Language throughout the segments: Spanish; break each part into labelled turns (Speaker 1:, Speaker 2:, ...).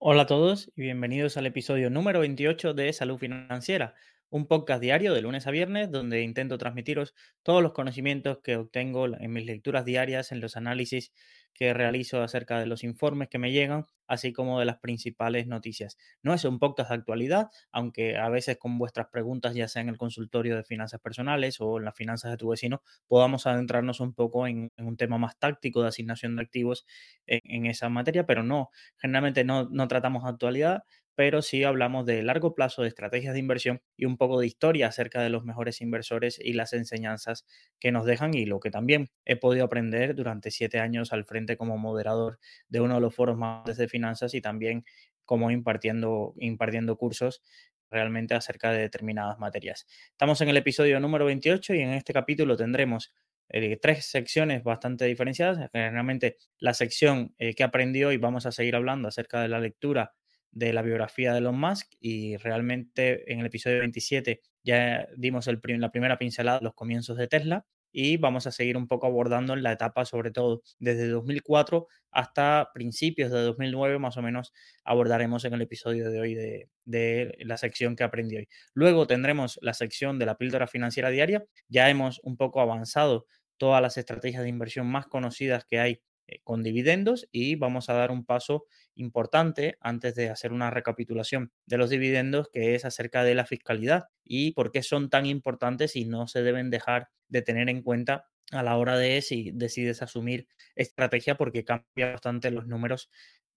Speaker 1: Hola a todos y bienvenidos al episodio número 28 de Salud Financiera, un podcast diario de lunes a viernes donde intento transmitiros todos los conocimientos que obtengo en mis lecturas diarias, en los análisis que realizo acerca de los informes que me llegan, así como de las principales noticias. No es un podcast de actualidad, aunque a veces con vuestras preguntas, ya sea en el consultorio de finanzas personales o en las finanzas de tu vecino, podamos adentrarnos un poco en, un tema más táctico de asignación de activos en, esa materia, pero no, generalmente no, no tratamos actualidad, pero sí hablamos de largo plazo, de estrategias de inversión y un poco de historia acerca de los mejores inversores y las enseñanzas que nos dejan y lo que también he podido aprender durante siete años al frente como moderador de uno de los foros más de finanzas y también como impartiendo, impartiendo cursos realmente acerca de determinadas materias. Estamos en el episodio número 28 y en este capítulo tendremos eh, tres secciones bastante diferenciadas. Generalmente la sección eh, que aprendió y vamos a seguir hablando acerca de la lectura de la biografía de Elon Musk y realmente en el episodio 27 ya dimos el la primera pincelada de los comienzos de Tesla y vamos a seguir un poco abordando en la etapa, sobre todo desde 2004 hasta principios de 2009, más o menos abordaremos en el episodio de hoy de, de la sección que aprendí hoy. Luego tendremos la sección de la píldora financiera diaria. Ya hemos un poco avanzado todas las estrategias de inversión más conocidas que hay eh, con dividendos y vamos a dar un paso importante antes de hacer una recapitulación de los dividendos que es acerca de la fiscalidad y por qué son tan importantes y no se deben dejar de tener en cuenta a la hora de si decides asumir estrategia porque cambia bastante los números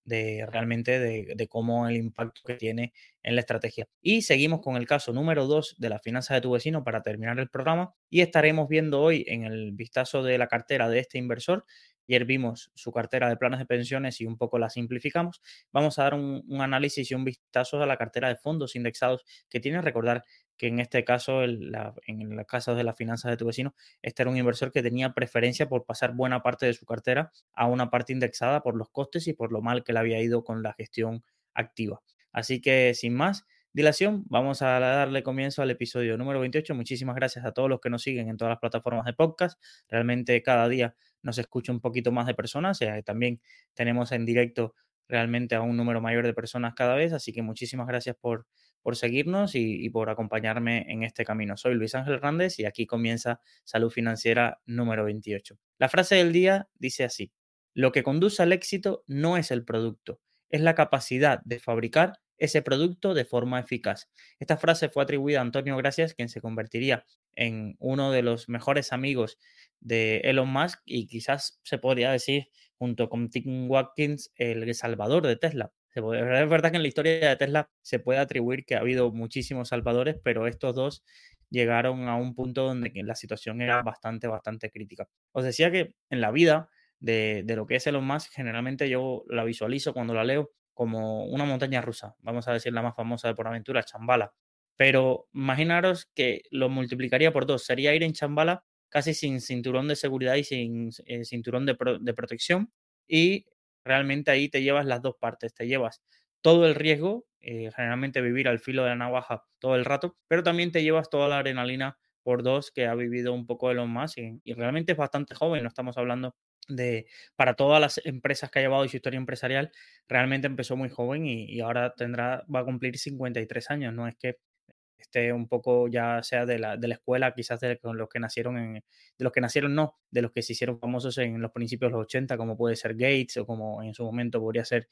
Speaker 1: de realmente de, cómo el impacto que tiene en la estrategia. Y seguimos con el caso número 2 de la finanza de tu vecino para terminar el programa y estaremos viendo hoy en el vistazo de la cartera de este inversor Ayer vimos su cartera de planes de pensiones y un poco la simplificamos. Vamos a dar un, análisis y un vistazo a la cartera de fondos indexados que tiene. Recordar que en este caso, en el caso de las finanzas de tu vecino, este era un inversor que tenía preferencia por pasar buena parte de su cartera a una parte indexada por los costes y por lo mal que le había ido con la gestión activa. Así que sin más, dilación, vamos a darle comienzo al episodio número 28. Muchísimas gracias a todos los que nos siguen en todas las plataformas de podcast. Realmente cada día nos escucha un poquito más de personas. también tenemos en directo realmente a un número mayor de personas cada vez. Así que muchísimas gracias por, por seguirnos y, y, por acompañarme en este camino. Soy Luis Ángel Hernández y aquí comienza Salud Financiera número 28. La frase del día dice así, lo que conduce al éxito no es el producto, es la capacidad de fabricar ese producto de forma eficaz. Esta frase fue atribuida a Antonio Gracias, quien se convertiría en uno de los mejores amigos de Elon Musk y quizás se podría decir, junto con Tim Watkins, el salvador de Tesla. Es verdad que en la historia de Tesla se puede atribuir que ha habido muchísimos salvadores, pero estos dos llegaron a un punto donde la situación era bastante, bastante crítica. Os decía que en la vida de, de lo que es Elon Musk, generalmente yo la visualizo cuando la leo como una montaña rusa, vamos a decir la más famosa de por aventura, Chambala. Pero imaginaros que lo multiplicaría por dos, sería ir en Chambala casi sin cinturón de seguridad y sin eh, cinturón de, protección. Y realmente ahí te llevas las dos partes, te llevas todo el riesgo, eh, generalmente vivir al filo de la navaja todo el rato, pero también te llevas toda la adrenalina por dos que ha vivido un poco de más y, y realmente es bastante joven, no estamos hablando de para todas las empresas que ha llevado y su historia empresarial, realmente empezó muy joven y, ahora tendrá, va a cumplir 53 años, no es que esté un poco ya sea de la, de la escuela, quizás de los que nacieron en, de los que nacieron no, de los que se hicieron famosos en los principios de los 80, como puede ser Gates o como en su momento podría ser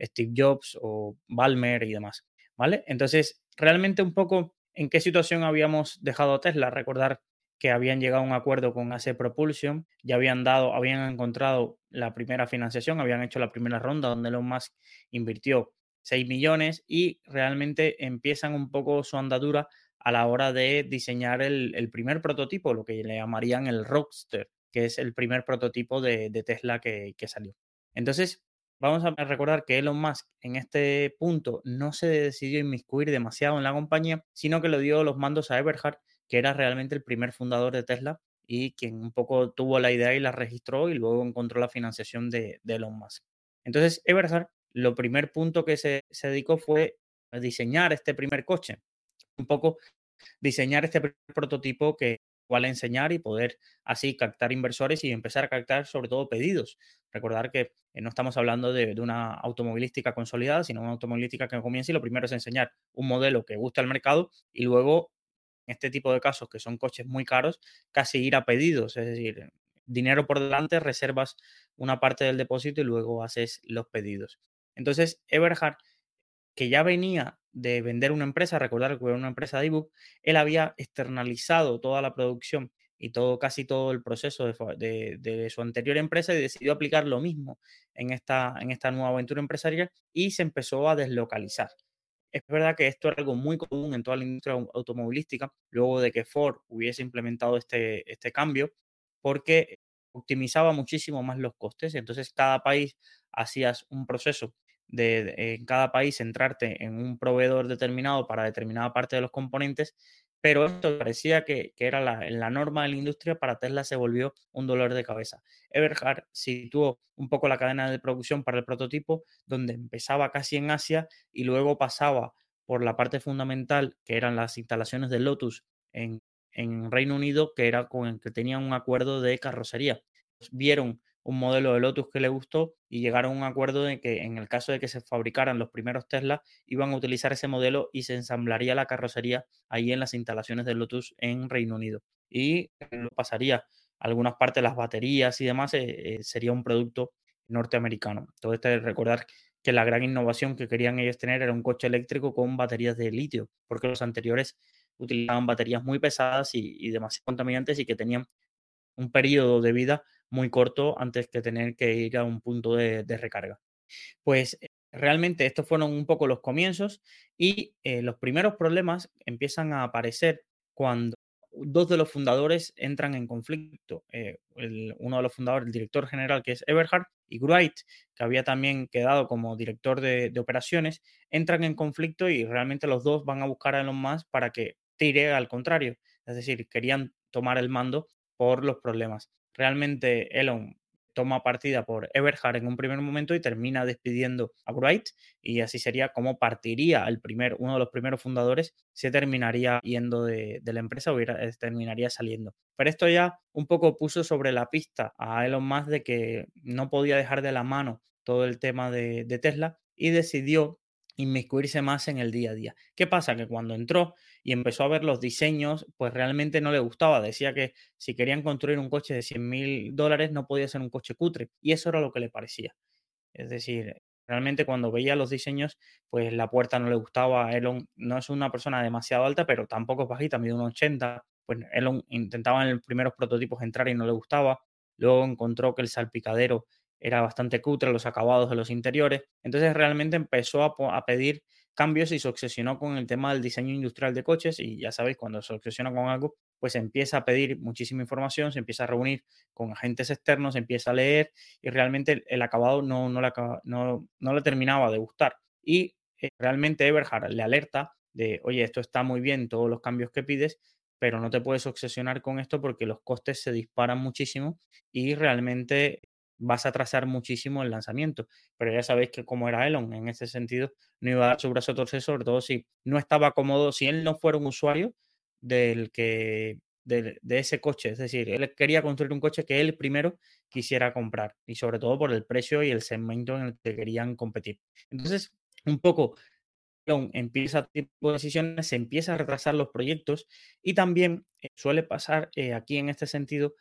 Speaker 1: Steve Jobs o Balmer y demás, ¿vale? Entonces, realmente un poco en qué situación habíamos dejado a Tesla, recordar que habían llegado a un acuerdo con AC Propulsion, ya habían dado, habían encontrado la primera financiación, habían hecho la primera ronda donde Elon Musk invirtió 6 millones y realmente empiezan un poco su andadura a la hora de diseñar el, primer prototipo, lo que le llamarían el Roadster, que es el primer prototipo de, Tesla que, que, salió. Entonces, vamos a recordar que Elon Musk en este punto no se decidió inmiscuir demasiado en la compañía, sino que le dio los mandos a Eberhard, que era realmente el primer fundador de Tesla y quien un poco tuvo la idea y la registró y luego encontró la financiación de, de Elon Musk. Entonces, Eberhard lo primer punto que se, dedicó fue a diseñar este primer coche, un poco diseñar este prototipo que cual enseñar y poder así captar inversores y empezar a captar sobre todo pedidos. Recordar que eh, no estamos hablando de, una automovilística consolidada, sino una automovilística que comienza y lo primero es enseñar un modelo que guste al mercado y luego, este tipo de casos que son coches muy caros, casi ir a pedidos, es decir, dinero por delante, reservas una parte del depósito y luego haces los pedidos. Entonces, Everhard, que ya venía de vender una empresa, recordar que era una empresa de ebook, él había externalizado toda la producción y todo, casi todo el proceso de, su anterior empresa y decidió aplicar lo mismo en esta, en esta nueva aventura empresarial y se empezó a deslocalizar. Es verdad que esto era algo muy común en toda la industria automovilística, luego de que Ford hubiese implementado este, este cambio, porque optimizaba muchísimo más los costes. Entonces, cada país hacías un proceso de, en cada país centrarte en un proveedor determinado para determinada parte de los componentes, pero esto parecía que, era la, norma de la industria, para Tesla se volvió un dolor de cabeza. Everhard situó un poco la cadena de producción para el prototipo, donde empezaba casi en Asia y luego pasaba por la parte fundamental, que eran las instalaciones de Lotus en, en Reino Unido, que era con el que tenían un acuerdo de carrocería. Vieron un modelo de Lotus que le gustó y llegaron a un acuerdo de que en el caso de que se fabricaran los primeros Tesla, iban a utilizar ese modelo y se ensamblaría la carrocería ahí en las instalaciones de Lotus en Reino Unido. Y lo pasaría algunas partes, las baterías y demás, eh, eh, sería un producto norteamericano. Todo esto es recordar que la gran innovación que querían ellos tener era un coche eléctrico con baterías de litio, porque los anteriores utilizaban baterías muy pesadas y, y demasiado contaminantes y que tenían un periodo de vida muy corto antes que tener que ir a un punto de, recarga. Pues eh, realmente estos fueron un poco los comienzos y eh, los primeros problemas empiezan a aparecer cuando dos de los fundadores entran en conflicto. Eh, uno de los fundadores, el director general, que es Eberhard, y Wright, que había también quedado como director de, de, operaciones, entran en conflicto y realmente los dos van a buscar a Elon Musk para que tire al contrario. Es decir, querían tomar el mando por los problemas. Realmente Elon toma partida por Everhard en un primer momento y termina despidiendo a Wright y así sería como partiría el primer, uno de los primeros fundadores, se terminaría yendo de, la empresa o eh, terminaría saliendo. Pero esto ya un poco puso sobre la pista a Elon Musk de que no podía dejar de la mano todo el tema de, de Tesla y decidió inmiscuirse más en el día a día. ¿Qué pasa? Que cuando entró y empezó a ver los diseños, pues realmente no le gustaba. Decía que si querían construir un coche de 100 mil dólares no podía ser un coche cutre. Y eso era lo que le parecía. Es decir, realmente cuando veía los diseños, pues la puerta no le gustaba. Elon no es una persona demasiado alta, pero tampoco es bajita, mide un 80. Pues Elon intentaba en los primeros prototipos entrar y no le gustaba. Luego encontró que el salpicadero era bastante cutre los acabados de los interiores. Entonces realmente empezó a, pedir cambios y se obsesionó con el tema del diseño industrial de coches y ya sabéis, cuando se obsesiona con algo, pues empieza a pedir muchísima información, se empieza a reunir con agentes externos, empieza a leer y realmente el, acabado no, no, le no, no, le terminaba de gustar. Y eh, realmente Eberhard le alerta de, oye, esto está muy bien, todos los cambios que pides, pero no te puedes obsesionar con esto porque los costes se disparan muchísimo y realmente vas a atrasar muchísimo el lanzamiento. Pero ya sabéis que como era Elon, en ese sentido, no iba a dar su brazo a torcer, sobre todo si no estaba cómodo, si él no fuera un usuario del que de, ese coche. Es decir, él quería construir un coche que él primero quisiera comprar y sobre todo por el precio y el segmento en el que querían competir. Entonces, un poco empieza a tipo de decisiones, se empieza a retrasar los proyectos y también eh, suele pasar eh, aquí en este sentido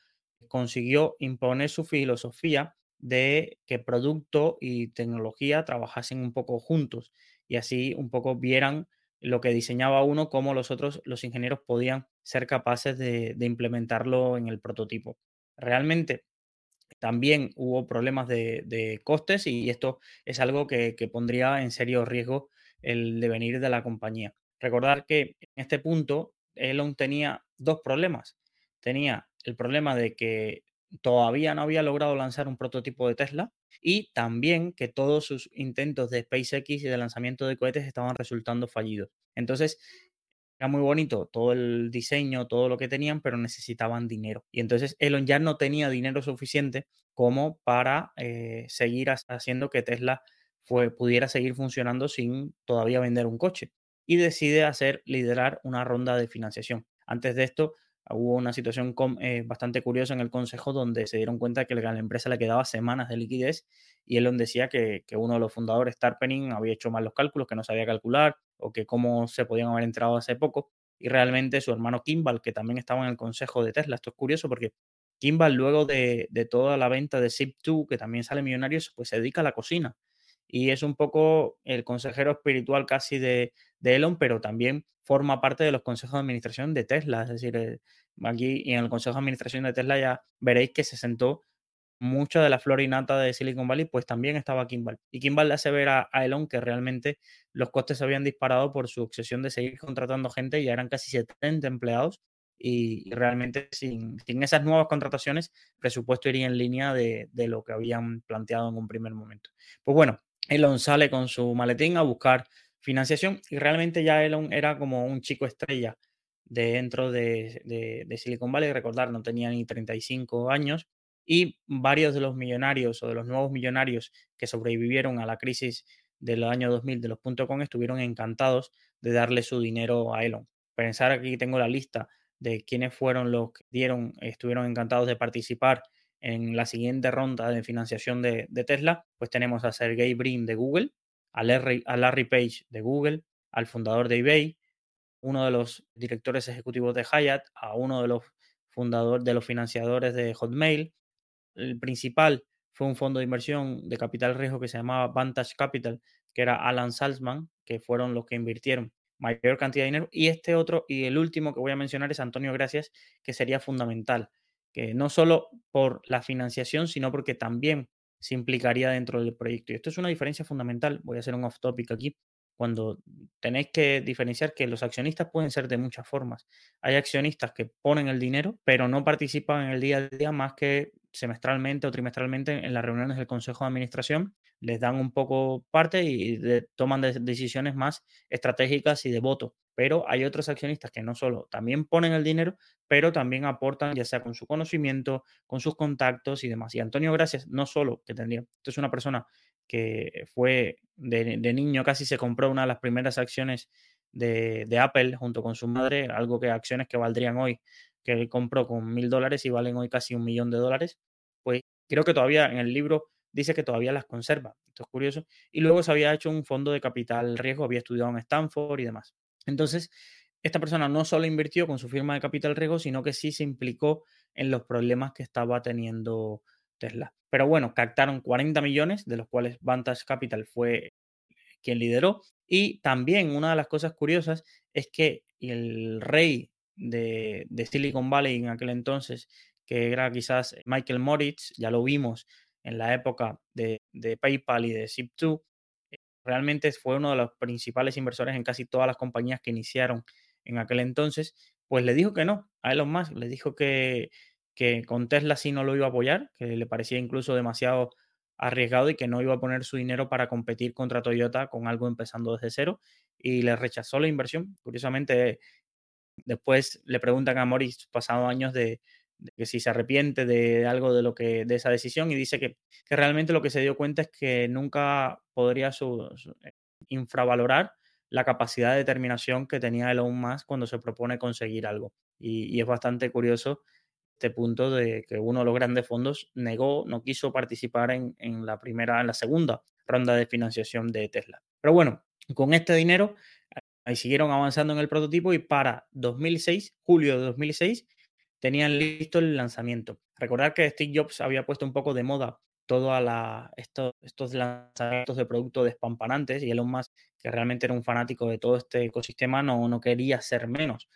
Speaker 1: consiguió imponer su filosofía de que producto y tecnología trabajasen un poco juntos y así un poco vieran lo que diseñaba uno, como los otros, los ingenieros podían ser capaces de, implementarlo en el prototipo. Realmente también hubo problemas de, costes y esto es algo que, que, pondría en serio riesgo el devenir de la compañía. Recordar que en este punto Elon tenía dos problemas. Tenía el problema de que todavía no había logrado lanzar un prototipo de Tesla y también que todos sus intentos de SpaceX y de lanzamiento de cohetes estaban resultando fallidos. Entonces, era muy bonito todo el diseño, todo lo que tenían, pero necesitaban dinero. Y entonces Elon ya no tenía dinero suficiente como para eh, seguir haciendo que Tesla pudiera seguir funcionando sin todavía vender un coche. Y decide hacer liderar una ronda de financiación. Antes de esto, hubo una situación eh, bastante curiosa en el consejo donde se dieron cuenta que la empresa le quedaba semanas de liquidez y Elon decía que, uno de los fundadores, Tarpening, había hecho mal los cálculos, que no sabía calcular o que cómo se podían haber entrado hace poco. Y realmente su hermano Kimball, que también estaba en el consejo de Tesla, esto es curioso porque Kimball, luego de, toda la venta de Zip2, que también sale millonario, pues se dedica a la cocina. Y es un poco el consejero espiritual casi de, de Elon, pero también forma parte de los consejos de administración de Tesla. Es decir, eh, aquí y en el consejo de administración de Tesla ya veréis que se sentó mucha de la flora innata de Silicon Valley, pues también estaba Kimball. Y Kimball le hace ver a, Elon que realmente los costes se habían disparado por su obsesión de seguir contratando gente, y ya eran casi 70 empleados y, realmente sin, esas nuevas contrataciones, presupuesto iría en línea de, lo que habían planteado en un primer momento. Pues bueno, Elon sale con su maletín a buscar financiación y realmente ya Elon era como un chico estrella dentro de, de, Silicon Valley. Recordar, no tenía ni 35 años y varios de los millonarios o de los nuevos millonarios que sobrevivieron a la crisis del año 2000 de los .com estuvieron encantados de darle su dinero a Elon. Pensar aquí tengo la lista de quiénes fueron los que dieron, estuvieron encantados de participar en la siguiente ronda de financiación de, Tesla, pues tenemos a Sergey Brin de Google, a Larry, a Larry Page de Google, al fundador de eBay, uno de los directores ejecutivos de Hyatt, a uno de los fundadores de los financiadores de Hotmail. El principal fue un fondo de inversión de capital riesgo que se llamaba Vantage Capital, que era Alan Salzman, que fueron los que invirtieron mayor cantidad de dinero. Y este otro, y el último que voy a mencionar es Antonio Gracias, que sería fundamental, que no solo por la financiación, sino porque también se implicaría dentro del proyecto. Y esto es una diferencia fundamental. Voy a hacer un off topic aquí. Cuando tenéis que diferenciar que los accionistas pueden ser de muchas formas. Hay accionistas que ponen el dinero, pero no participan en el día a día más que semestralmente o trimestralmente en las reuniones del Consejo de Administración les dan un poco parte y toman decisiones más estratégicas y de voto. Pero hay otros accionistas que no solo también ponen el dinero, pero también aportan ya sea con su conocimiento, con sus contactos y demás. Y Antonio Gracias, no solo que tendría, esto es una persona que fue de, niño, casi se compró una de las primeras acciones de, de, Apple junto con su madre, algo que acciones que valdrían hoy, que compró con mil dólares y valen hoy casi un millón de dólares. Pues creo que todavía en el libro dice que todavía las conserva. Esto es curioso. Y luego se había hecho un fondo de capital riesgo, había estudiado en Stanford y demás. Entonces, esta persona no solo invirtió con su firma de capital riesgo, sino que sí se implicó en los problemas que estaba teniendo Tesla. Pero bueno, captaron 40 millones, de los cuales Vantage Capital fue quien lideró. Y también una de las cosas curiosas es que el rey de, de Silicon Valley en aquel entonces, que era quizás Michael Moritz, ya lo vimos en la época de, PayPal y de Zip2, eh, realmente fue uno de los principales inversores en casi todas las compañías que iniciaron en aquel entonces, pues le dijo que no a Elon Musk, le dijo que, que con Tesla sí no lo iba a apoyar, que le parecía incluso demasiado arriesgado y que no iba a poner su dinero para competir contra Toyota con algo empezando desde cero y le rechazó la inversión. Curiosamente, después le preguntan a Morris, pasado años, de, que si se arrepiente de algo de lo que de esa decisión y dice que, realmente lo que se dio cuenta es que nunca podría eh, infravalorar la capacidad de determinación que tenía Elon Musk cuando se propone conseguir algo. Y, es bastante curioso este punto de que uno de los grandes fondos negó, no quiso participar en, en la primera, en la segunda ronda de financiación de Tesla. Pero bueno, con este dinero ahí siguieron avanzando en el prototipo y para 2006, julio de 2006, tenían listo el lanzamiento. Recordar que Steve Jobs había puesto un poco de moda todos estos, estos lanzamientos de productos despampanantes y Elon Musk, que realmente era un fanático de todo este ecosistema, no, no quería ser menos.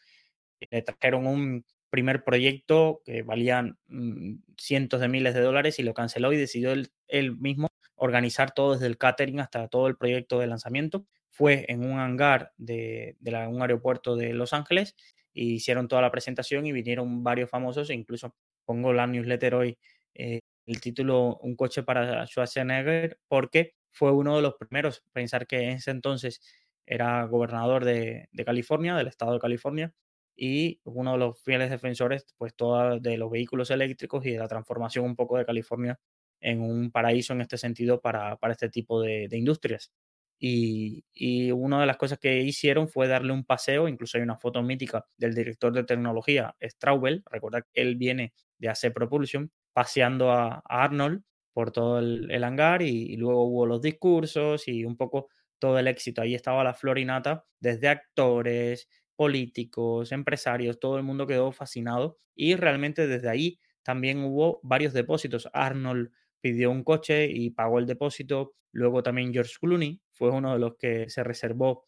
Speaker 1: Le trajeron un primer proyecto que valían mm, cientos de miles de dólares y lo canceló y decidió él, mismo organizar todo desde el catering hasta todo el proyecto de lanzamiento. Fue en un hangar de, un aeropuerto de Los Ángeles hicieron toda la presentación y vinieron varios famosos, e incluso pongo la newsletter hoy, eh, el título Un coche para Schwarzenegger, porque fue uno de los primeros, pensar que en ese entonces era gobernador de, California, del estado de California, y uno de los fieles defensores, pues, toda de los vehículos eléctricos y de la transformación un poco de California en un paraíso en este sentido para, este tipo de industrias. Y, y, una de las cosas que hicieron fue darle un paseo, incluso hay una foto mítica del director de tecnología, Straubel, recordad que él viene de AC Propulsion, paseando a, Arnold por todo el, el hangar y, y, luego hubo los discursos y un poco todo el éxito. Ahí estaba la florinata, desde actores, políticos, empresarios, todo el mundo quedó fascinado y realmente desde ahí también hubo varios depósitos. Arnold pidió un coche y pagó el depósito. Luego también George Clooney fue uno de los que se reservó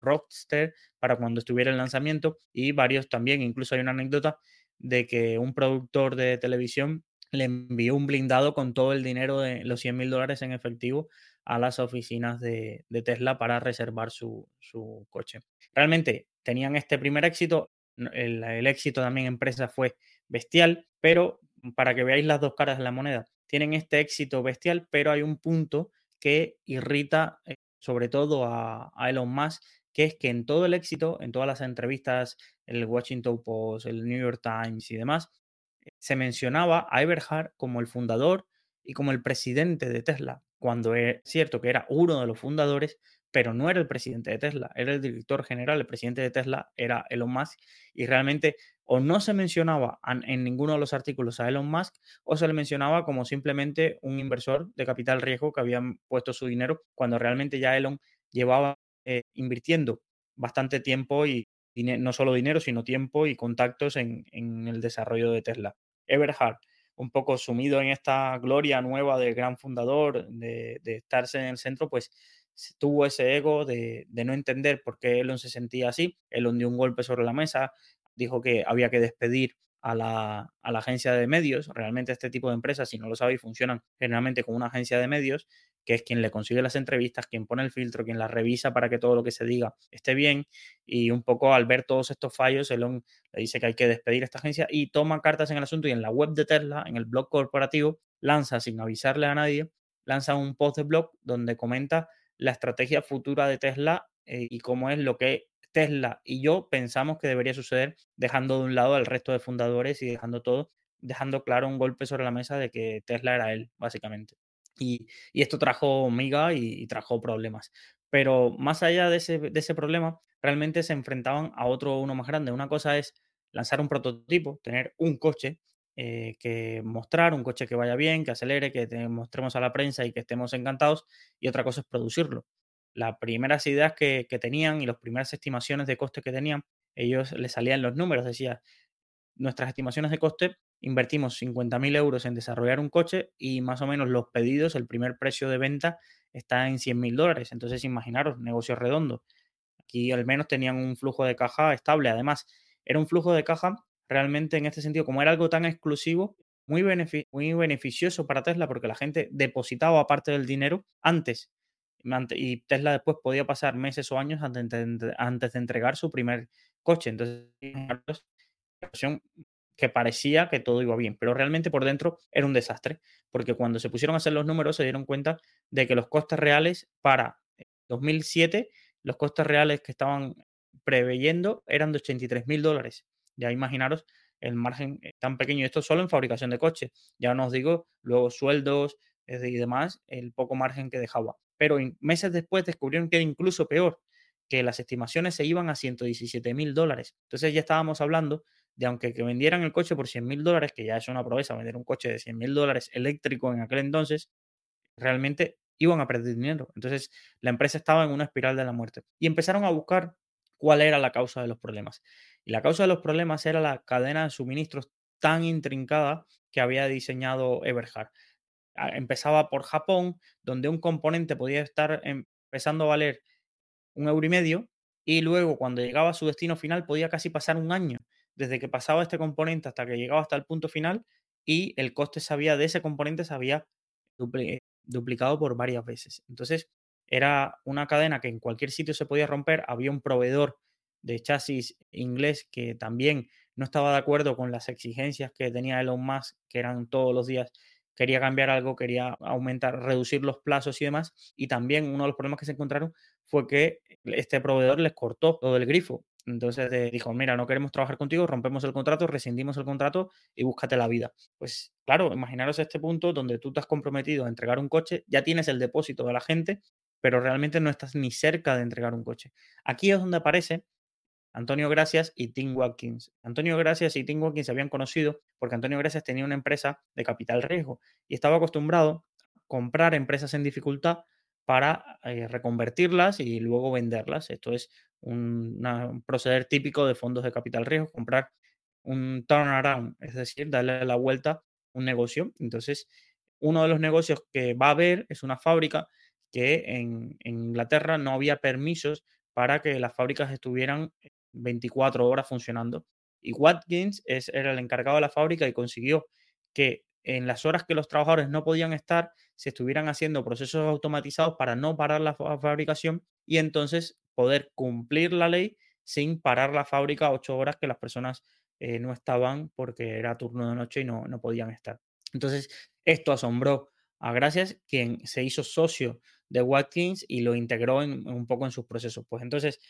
Speaker 1: Roadster para cuando estuviera el lanzamiento y varios también. Incluso hay una anécdota de que un productor de televisión le envió un blindado con todo el dinero de los 100 mil dólares en efectivo a las oficinas de, Tesla para reservar su, su, coche. Realmente tenían este primer éxito, el, el éxito también empresa fue bestial, pero para que veáis las dos caras de la moneda, tienen este éxito bestial, pero hay un punto que irrita eh, sobre todo a, a, Elon Musk, que es que en todo el éxito, en todas las entrevistas, el Washington Post, el New York Times y demás, se mencionaba a Eberhard como el fundador y como el presidente de Tesla, cuando es cierto que era uno de los fundadores, pero no era el presidente de Tesla, era el director general, el presidente de Tesla era Elon Musk y realmente o no se mencionaba en ninguno de los artículos a Elon Musk o se le mencionaba como simplemente un inversor de capital riesgo que había puesto su dinero cuando realmente ya Elon llevaba eh, invirtiendo bastante tiempo y no solo dinero, sino tiempo y contactos en, el desarrollo de Tesla. Everhard, un poco sumido en esta gloria nueva del gran fundador, de, de estarse en el centro, pues tuvo ese ego de, de, no entender por qué Elon se sentía así. Elon dio un golpe sobre la mesa, dijo que había que despedir a la, a la, agencia de medios. Realmente este tipo de empresas, si no lo sabéis, funcionan generalmente con una agencia de medios, que es quien le consigue las entrevistas, quien pone el filtro, quien las revisa para que todo lo que se diga esté bien. Y un poco al ver todos estos fallos, Elon le dice que hay que despedir a esta agencia y toma cartas en el asunto y en la web de Tesla, en el blog corporativo, lanza sin avisarle a nadie, lanza un post de blog donde comenta la estrategia futura de Tesla eh, y cómo es lo que Tesla y yo pensamos que debería suceder dejando de un lado al resto de fundadores y dejando todo, dejando claro un golpe sobre la mesa de que Tesla era él, básicamente. Y, y esto trajo miga y, trajo problemas. Pero más allá de ese, de ese problema, realmente se enfrentaban a otro, uno más grande. Una cosa es lanzar un prototipo, tener un coche eh, que mostrar, un coche que vaya bien, que acelere, que te mostremos a la prensa y que estemos encantados. Y otra cosa es producirlo las primeras ideas que, tenían y las primeras estimaciones de coste que tenían, ellos les salían los números, decía, nuestras estimaciones de coste, invertimos 50.000 euros en desarrollar un coche y más o menos los pedidos, el primer precio de venta está en 100.000 dólares. Entonces, imaginaros, negocio redondo. Aquí al menos tenían un flujo de caja estable. Además, era un flujo de caja realmente en este sentido, como era algo tan exclusivo, muy, muy beneficioso para Tesla porque la gente depositaba parte del dinero antes y Tesla después podía pasar meses o años antes de, entregar su primer coche. Entonces, que parecía que todo iba bien, pero realmente por dentro era un desastre, porque cuando se pusieron a hacer los números se dieron cuenta de que los costes reales para 2007, los costes reales que estaban preveyendo eran de 83 mil dólares. Ya imaginaros el margen tan pequeño, esto solo en fabricación de coches. Ya no os digo luego sueldos y demás, el poco margen que dejaba pero meses después descubrieron que era incluso peor, que las estimaciones se iban a 117 mil dólares. Entonces ya estábamos hablando de aunque que vendieran el coche por 100 mil dólares, que ya es una proeza vender un coche de 100 mil dólares eléctrico en aquel entonces, realmente iban a perder dinero. Entonces la empresa estaba en una espiral de la muerte y empezaron a buscar cuál era la causa de los problemas. Y la causa de los problemas era la cadena de suministros tan intrincada que había diseñado Eberhard empezaba por Japón, donde un componente podía estar empezando a valer un euro y medio, y luego cuando llegaba a su destino final podía casi pasar un año, desde que pasaba este componente hasta que llegaba hasta el punto final, y el coste de ese componente se había duplicado por varias veces. Entonces, era una cadena que en cualquier sitio se podía romper, había un proveedor de chasis inglés que también no estaba de acuerdo con las exigencias que tenía Elon Musk, que eran todos los días quería cambiar algo, quería aumentar, reducir los plazos y demás. Y también uno de los problemas que se encontraron fue que este proveedor les cortó todo el grifo. Entonces dijo, mira, no queremos trabajar contigo, rompemos el contrato, rescindimos el contrato y búscate la vida. Pues claro, imaginaros este punto donde tú te has comprometido a entregar un coche, ya tienes el depósito de la gente pero realmente no estás ni cerca de entregar un coche. Aquí es donde aparece Antonio Gracias y Tim Watkins. Antonio Gracias y Tim Watkins se habían conocido porque Antonio Gracias tenía una empresa de capital riesgo y estaba acostumbrado a comprar empresas en dificultad para eh, reconvertirlas y luego venderlas. Esto es un, proceder típico de fondos de capital riesgo, comprar un turnaround, es decir, darle la vuelta a un negocio. Entonces, uno de los negocios que va a haber es una fábrica que en Inglaterra no había permisos para que las fábricas estuvieran 24 horas funcionando. Y Watkins era el encargado de la fábrica y consiguió que en las horas que los trabajadores no podían estar, se estuvieran haciendo procesos automatizados para no parar la fabricación y entonces poder cumplir la ley sin parar la fábrica ocho horas que las personas eh, no estaban porque era turno de noche y no, no podían estar. Entonces, esto asombró a Gracias, quien se hizo socio de Watkins y lo integró un poco en sus procesos. Pues entonces,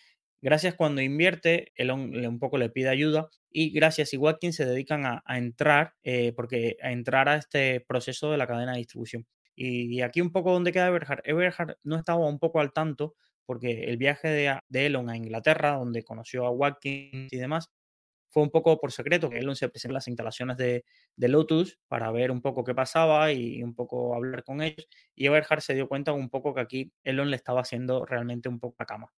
Speaker 1: Gracias cuando invierte, él un poco le pide ayuda y Gracias y Watkins se dedican a, entrar, eh, porque a entrar a este proceso de la cadena de distribución. Y, aquí un poco donde queda Eberhard. Eberhard no estaba un poco al tanto porque el viaje de, Elon a Inglaterra, donde conoció a Watkins y demás, fue un poco por secreto, que Elon se presentó en las instalaciones de, de, Lotus para ver un poco qué pasaba y un poco hablar con ellos. Y Eberhard se dio cuenta un poco que aquí Elon le estaba haciendo realmente un poco la cama.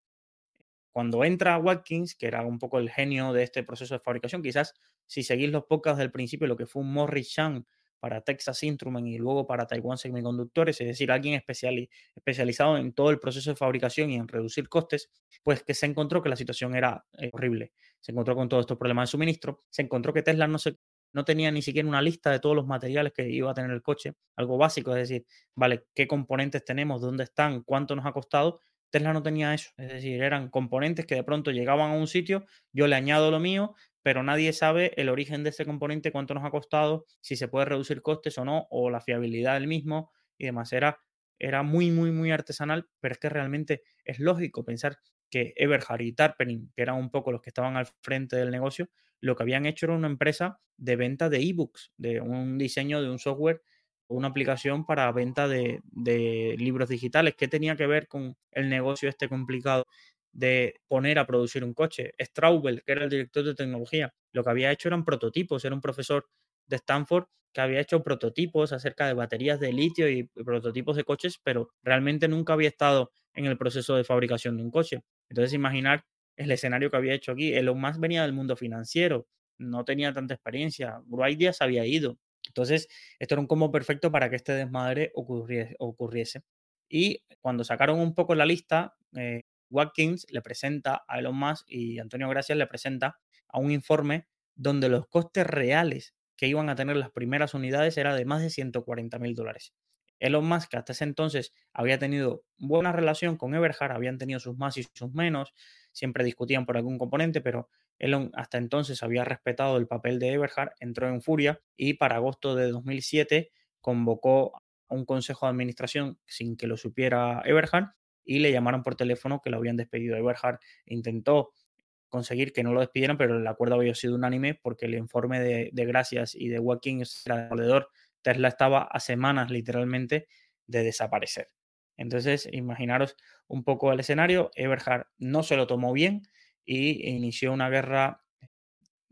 Speaker 1: Cuando entra Watkins, que era un poco el genio de este proceso de fabricación, quizás si seguís los podcasts del principio, lo que fue un Morris Chang para Texas Instruments y luego para Taiwan Semiconductores, es decir, alguien especializado en todo el proceso de fabricación y en reducir costes, pues que se encontró que la situación era eh, horrible. Se encontró con todos estos problemas de suministro, se encontró que Tesla no, no tenía ni siquiera una lista de todos los materiales que iba a tener el coche, algo básico, es decir, vale, qué componentes tenemos, dónde están, cuánto nos ha costado. Tesla no tenía eso, es decir, eran componentes que de pronto llegaban a un sitio, yo le añado lo mío, pero nadie sabe el origen de ese componente, cuánto nos ha costado, si se puede reducir costes o no, o la fiabilidad del mismo y demás. Era, era muy, muy, muy artesanal, pero es que realmente es lógico pensar que Eberhard y Tarpening, que eran un poco los que estaban al frente del negocio, lo que habían hecho era una empresa de venta de ebooks, de un diseño de un software una aplicación para venta de, libros digitales. ¿Qué tenía que ver con el negocio este complicado de poner a producir un coche. Straubel, que era el director de tecnología, lo que había hecho eran prototipos, era un profesor de Stanford que había hecho prototipos acerca de baterías de litio y prototipos de coches, pero realmente nunca había estado en el proceso de fabricación de un coche. Entonces, imaginar el escenario que había hecho aquí. Elon Musk venía del mundo financiero, no tenía tanta experiencia. Wright Díaz había ido. Entonces, esto era un combo perfecto para que este desmadre ocurriese. Y cuando sacaron un poco la lista, eh, Watkins le presenta a Elon Musk y Antonio Gracias le presenta a un informe donde los costes reales que iban a tener las primeras unidades era de más de 140 mil dólares. Elon Musk, que hasta ese entonces había tenido buena relación con Eberhard, habían tenido sus más y sus menos, siempre discutían por algún componente, pero Elon hasta entonces había respetado el papel de Eberhard, entró en furia y para agosto de 2007 convocó a un consejo de administración sin que lo supiera Eberhard y le llamaron por teléfono que lo habían despedido. Eberhard intentó conseguir que no lo despidieran, pero el acuerdo había sido unánime porque el informe de, Gracias y de Watkins era demoledor. Tesla estaba a semanas literalmente de desaparecer. Entonces, imaginaros un poco el escenario. Eberhard no se lo tomó bien y inició una guerra,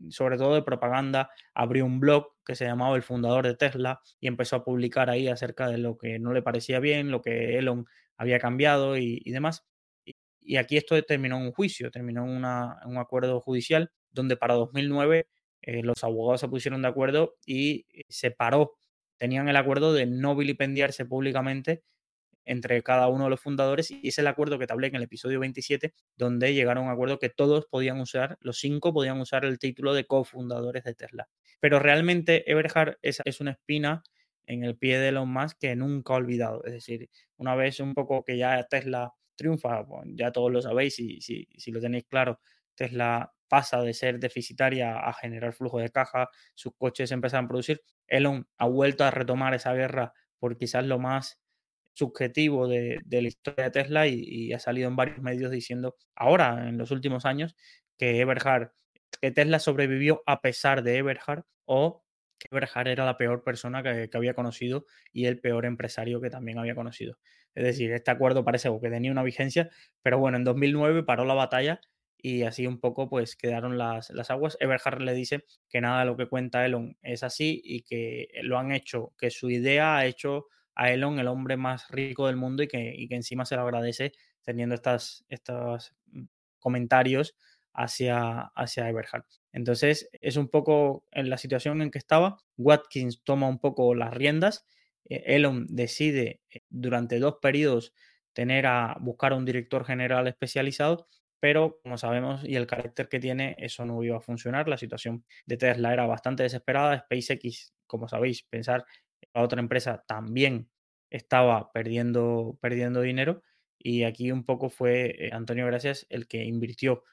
Speaker 1: sobre todo de propaganda. Abrió un blog que se llamaba El Fundador de Tesla y empezó a publicar ahí acerca de lo que no le parecía bien, lo que Elon había cambiado y, demás. Y, aquí esto terminó en un juicio, terminó en, un acuerdo judicial donde para 2009 eh, los abogados se pusieron de acuerdo y eh, se paró. Tenían el acuerdo de no vilipendiarse públicamente entre cada uno de los fundadores y es el acuerdo que te hablé en el episodio 27 donde llegaron a un acuerdo que todos podían usar, los cinco podían usar el título de cofundadores de Tesla. Pero realmente Eberhard es, es una espina en el pie de Elon Musk que nunca ha olvidado. Es decir, una vez un poco que ya Tesla triunfa, ya todos lo sabéis y si, si lo tenéis claro, Tesla pasa de ser deficitaria a generar flujo de caja, sus coches empiezan a producir. Elon ha vuelto a retomar esa guerra por quizás lo más subjetivo de, la historia de Tesla y, ha salido en varios medios diciendo ahora, en los últimos años, que Eberhard, que Tesla sobrevivió a pesar de Eberhard o que Eberhard era la peor persona que, había conocido y el peor empresario que también había conocido. Es decir, este acuerdo parece que tenía una vigencia, pero bueno, en 2009 paró la batalla y así un poco pues quedaron las, las aguas. Eberhard le dice que nada de lo que cuenta Elon es así y que lo han hecho, que su idea ha hecho a Elon el hombre más rico del mundo y que, y que encima se lo agradece teniendo estos mm, comentarios hacia, hacia Eberhard. Entonces es un poco en la situación en que estaba. Watkins toma un poco las riendas. Eh, Elon decide eh, durante dos periodos tener a buscar a un director general especializado pero como sabemos y el carácter que tiene, eso no iba a funcionar. La situación de Tesla era bastante desesperada. SpaceX, como sabéis, pensar a otra empresa también estaba perdiendo, perdiendo dinero y aquí un poco fue eh, Antonio Gracias el que invirtió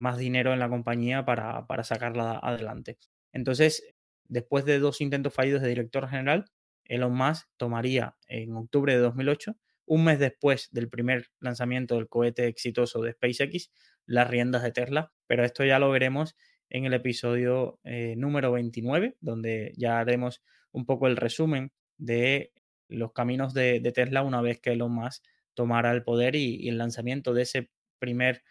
Speaker 1: más dinero en la compañía para, para sacarla adelante. Entonces, después de dos intentos fallidos de director general, Elon Musk tomaría en octubre de 2008 un mes después del primer lanzamiento del cohete exitoso de SpaceX, las riendas de Tesla, pero esto ya lo veremos en el episodio eh, número 29, donde ya haremos un poco el resumen de los caminos de, Tesla una vez que Elon Musk tomara el poder y, el lanzamiento de ese primer,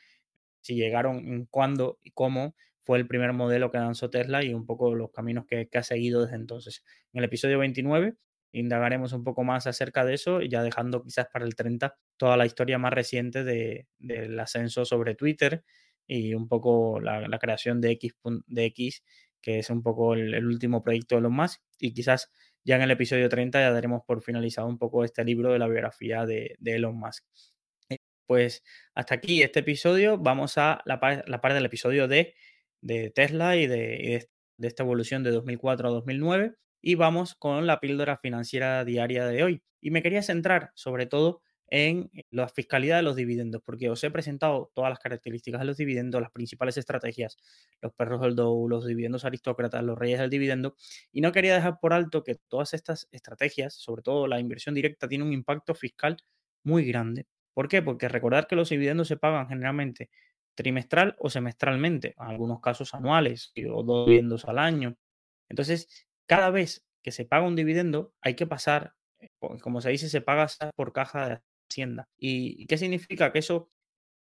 Speaker 1: si llegaron, cuándo y cómo fue el primer modelo que lanzó Tesla y un poco los caminos que, que ha seguido desde entonces. En el episodio 29 indagaremos un poco más acerca de eso, y ya dejando quizás para el 30 toda la historia más reciente del ascenso sobre Twitter y un poco la, creación de X, de X, que es un poco el, último proyecto de Elon Musk. Y quizás ya en el episodio 30 ya daremos por finalizado un poco este libro de la biografía de, Elon Musk. Eh, pues hasta aquí este episodio. Vamos a la, parte del episodio de, de Tesla y de, de esta evolución de 2004 a 2009 y vamos con la píldora financiera diaria de hoy. Y me quería centrar sobre todo en la fiscalidad de los dividendos, porque os he presentado todas las características de los dividendos, las principales estrategias, los perros del Dow, los dividendos aristócratas, los reyes del dividendo, y no quería dejar por alto que todas estas estrategias, sobre todo la inversión directa, tiene un impacto fiscal muy grande. ¿Por qué? Porque recordar que los dividendos se pagan generalmente trimestral o semestralmente, en algunos casos anuales o dos dividendos al año. Entonces, cada vez que se paga un dividendo hay que pasar, eh, como se dice, se paga por caja de Hacienda. ¿Y qué significa? Que eso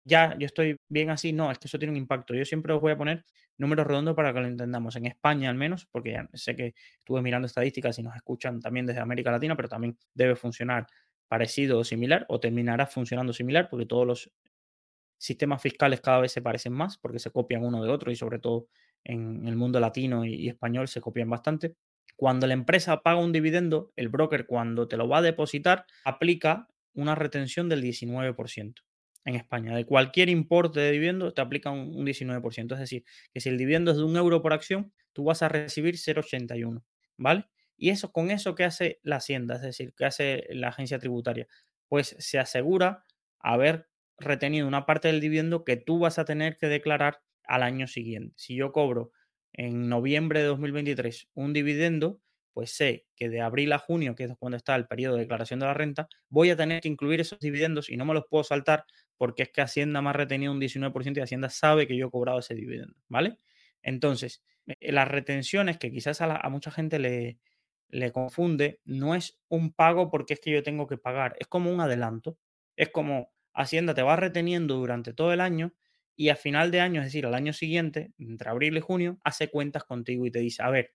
Speaker 1: ya yo estoy bien así, no, es que eso tiene un impacto. Yo siempre os voy a poner números redondos para que lo entendamos. En España al menos, porque ya sé que estuve mirando estadísticas y nos escuchan también desde América Latina, pero también debe funcionar parecido o similar o terminará funcionando similar porque todos los sistemas fiscales cada vez se parecen más porque se copian uno de otro y sobre todo en el mundo latino y español se copian bastante. Cuando la empresa paga un dividendo, el broker cuando te lo va a depositar aplica una retención del 19%. En España, de cualquier importe de dividendo te aplica un, 19%. Es decir, que si el dividendo es de un euro por acción, tú vas a recibir 0,81. ¿Vale? Y eso, con eso, ¿qué hace la Hacienda? Es decir, ¿qué hace la agencia tributaria? Pues se asegura haber retenido una parte del dividendo que tú vas a tener que declarar al año siguiente. Si yo cobro en noviembre de 2023 un dividendo, pues sé que de abril a junio, que es cuando está el periodo de declaración de la renta, voy a tener que incluir esos dividendos y no me los puedo saltar porque es que Hacienda me ha retenido un 19% y Hacienda sabe que yo he cobrado ese dividendo, ¿vale? Entonces, eh, las retenciones que quizás a, mucha gente le, le confunde, no es un pago porque es que yo tengo que pagar, es como un adelanto, es como Hacienda te va reteniendo durante todo el año y a final de año, es decir, al año siguiente, entre abril y junio, hace cuentas contigo y te dice, a ver,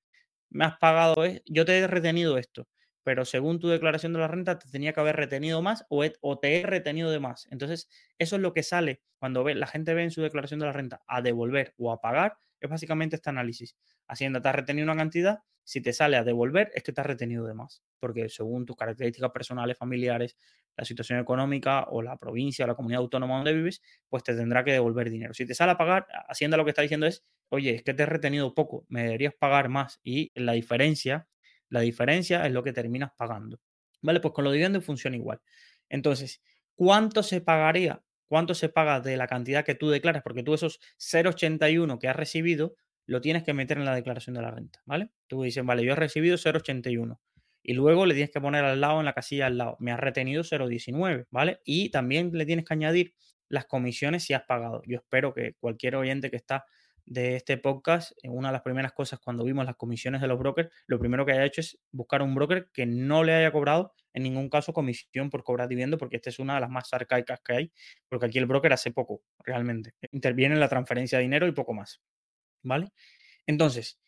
Speaker 1: me has pagado, yo te he retenido esto, pero según tu declaración de la renta te tenía que haber retenido más o, o te he retenido de más. Entonces, eso es lo que sale cuando ve, la gente ve en su declaración de la renta a devolver o a pagar, es básicamente este análisis. Hacienda te ha retenido una cantidad, si te sale a devolver es que te has retenido de más, porque según tus características personales, familiares, la situación económica o la provincia o la comunidad autónoma donde vives, pues te tendrá que devolver dinero. Si te sale a pagar, Hacienda lo que está diciendo es, oye, es que te he retenido poco, me deberías pagar más y la diferencia, la diferencia es lo que terminas pagando. Vale, pues con los dividendos funciona igual. Entonces, ¿cuánto se pagaría? ¿Cuánto se paga de la cantidad que tú declaras? Porque tú esos 0,81 que has recibido lo tienes que meter en la declaración de la renta, ¿vale? Tú dices, vale, yo he recibido 0,81 y luego le tienes que poner al lado, en la casilla al lado, me has retenido 0,19, ¿vale? Y también le tienes que añadir las comisiones si has pagado. Yo espero que cualquier oyente que está de este podcast, eh, una de las primeras cosas cuando vimos las comisiones de los brokers, lo primero que haya hecho es buscar un broker que no le haya cobrado en ningún caso comisión por cobrar dividendo, porque esta es una de las más arcaicas que hay, porque aquí el broker hace poco, realmente. Interviene en la transferencia de dinero y poco más. ¿Vale? Entonces,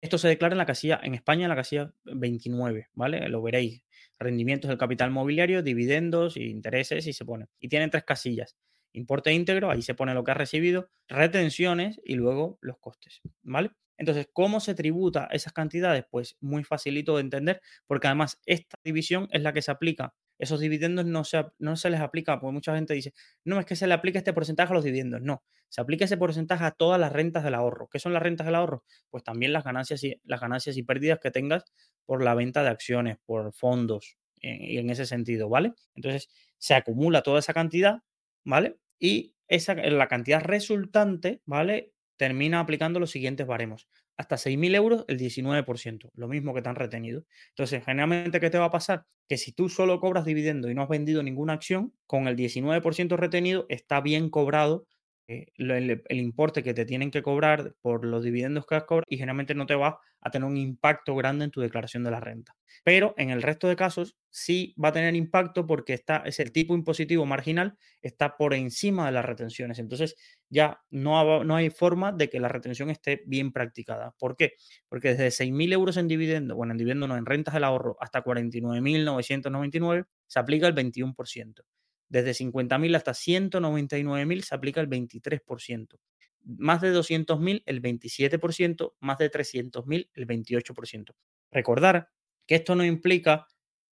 Speaker 1: esto se declara en la casilla, en España, en la casilla 29, ¿vale? Lo veréis. Rendimientos del capital mobiliario, dividendos, intereses y se pone. Y tiene tres casillas. Importe íntegro, ahí se pone lo que ha recibido, retenciones y luego los costes, ¿vale? Entonces, ¿cómo se tributa esas cantidades? Pues muy facilito de entender, porque además esta división es la que se aplica. Esos dividendos no se, no se les aplica, porque mucha gente dice, no, es que se le aplica este porcentaje a los dividendos. No, se aplica ese porcentaje a todas las rentas del ahorro. ¿Qué son las rentas del ahorro? Pues también las ganancias y, las ganancias y pérdidas que tengas por la venta de acciones, por fondos, y en ese sentido, ¿vale? Entonces, se acumula toda esa cantidad, ¿vale? Y esa, la cantidad resultante, ¿vale? Termina aplicando los siguientes baremos. Hasta 6.000 euros, el 19%, lo mismo que te han retenido. Entonces, generalmente, ¿qué te va a pasar? Que si tú solo cobras dividendo y no has vendido ninguna acción, con el 19% retenido está bien cobrado eh, el, importe que te tienen que cobrar por los dividendos que has cobrado y generalmente no te va a tener un impacto grande en tu declaración de la renta. Pero en el resto de casos sí va a tener impacto porque está, es el tipo impositivo marginal está por encima de las retenciones. Entonces ya no, no hay forma de que la retención esté bien practicada. ¿Por qué? Porque desde 6.000 euros en dividendo, bueno, en dividendo no, en rentas del ahorro, hasta 49.999 se aplica el 21%. Desde 50.000 hasta 199.000 se aplica el 23%. Más de 200.000 el 27%, más de 300.000 el 28%. Recordar que esto no implica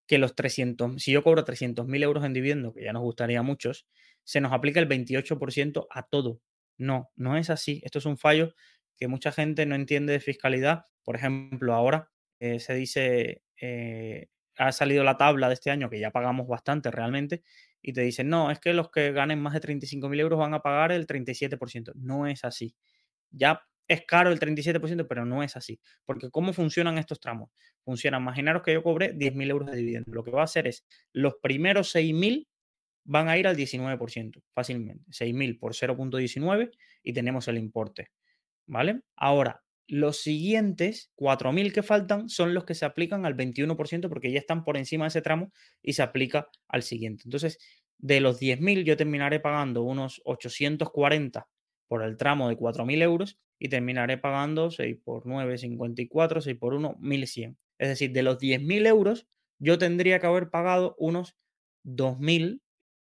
Speaker 1: que los 300, si yo cobro 300.000 euros en dividendo, que ya nos gustaría a muchos, se nos aplica el 28% a todo. No, no es así. Esto es un fallo que mucha gente no entiende de fiscalidad. Por ejemplo, ahora eh, se dice, eh, ha salido la tabla de este año, que ya pagamos bastante realmente, y te dicen, no, es que los que ganen más de 35.000 euros van a pagar el 37%. No es así. Ya es caro el 37%, pero no es así. Porque ¿cómo funcionan estos tramos? Funcionan, imaginaros que yo cobré 10.000 euros de dividendo. Lo que va a hacer es, los primeros 6.000 van a ir al 19%, fácilmente. 6.000 por 0.19 y tenemos el importe. ¿Vale? Ahora, los siguientes 4.000 que faltan son los que se aplican al 21% porque ya están por encima de ese tramo y se aplica al siguiente. Entonces, de los 10.000 yo terminaré pagando unos 840 por el tramo de 4.000 euros y terminaré pagando 6 por 9, 54, 6 por 1, 1.100. Es decir, de los 10.000 euros yo tendría que haber pagado unos 2.000,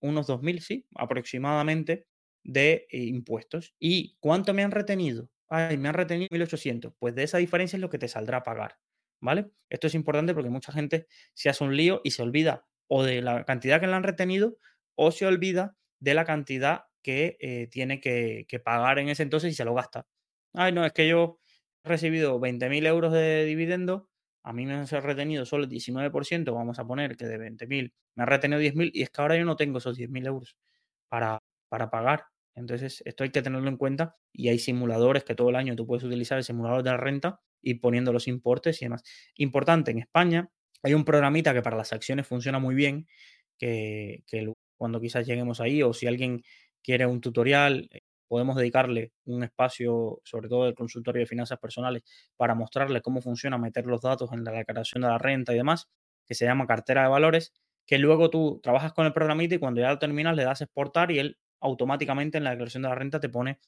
Speaker 1: unos 2.000, sí, aproximadamente de impuestos. ¿Y cuánto me han retenido? Ay, me han retenido 1.800, pues de esa diferencia es lo que te saldrá a pagar, ¿vale? Esto es importante porque mucha gente se hace un lío y se olvida o de la cantidad que le han retenido o se olvida de la cantidad que eh, tiene que, pagar en ese entonces y se lo gasta. Ay, no, es que yo he recibido 20.000 euros de dividendo, a mí me han retenido solo el 19%, vamos a poner que de 20.000 me han retenido 10.000 y es que ahora yo no tengo esos 10.000 euros para, para pagar. Entonces, esto hay que tenerlo en cuenta y hay simuladores que todo el año tú puedes utilizar el simulador de la renta y poniendo los importes y demás. Importante, en España hay un programita que para las acciones funciona muy bien, que, cuando quizás lleguemos ahí o si alguien quiere un tutorial, eh, podemos dedicarle un espacio, sobre todo de consultorio de finanzas personales, para mostrarle cómo funciona meter los datos en la declaración de la renta y demás, que se llama cartera de valores, que luego tú trabajas con el programita y cuando ya lo terminas le das exportar y él automáticamente en la declaración de la renta te pone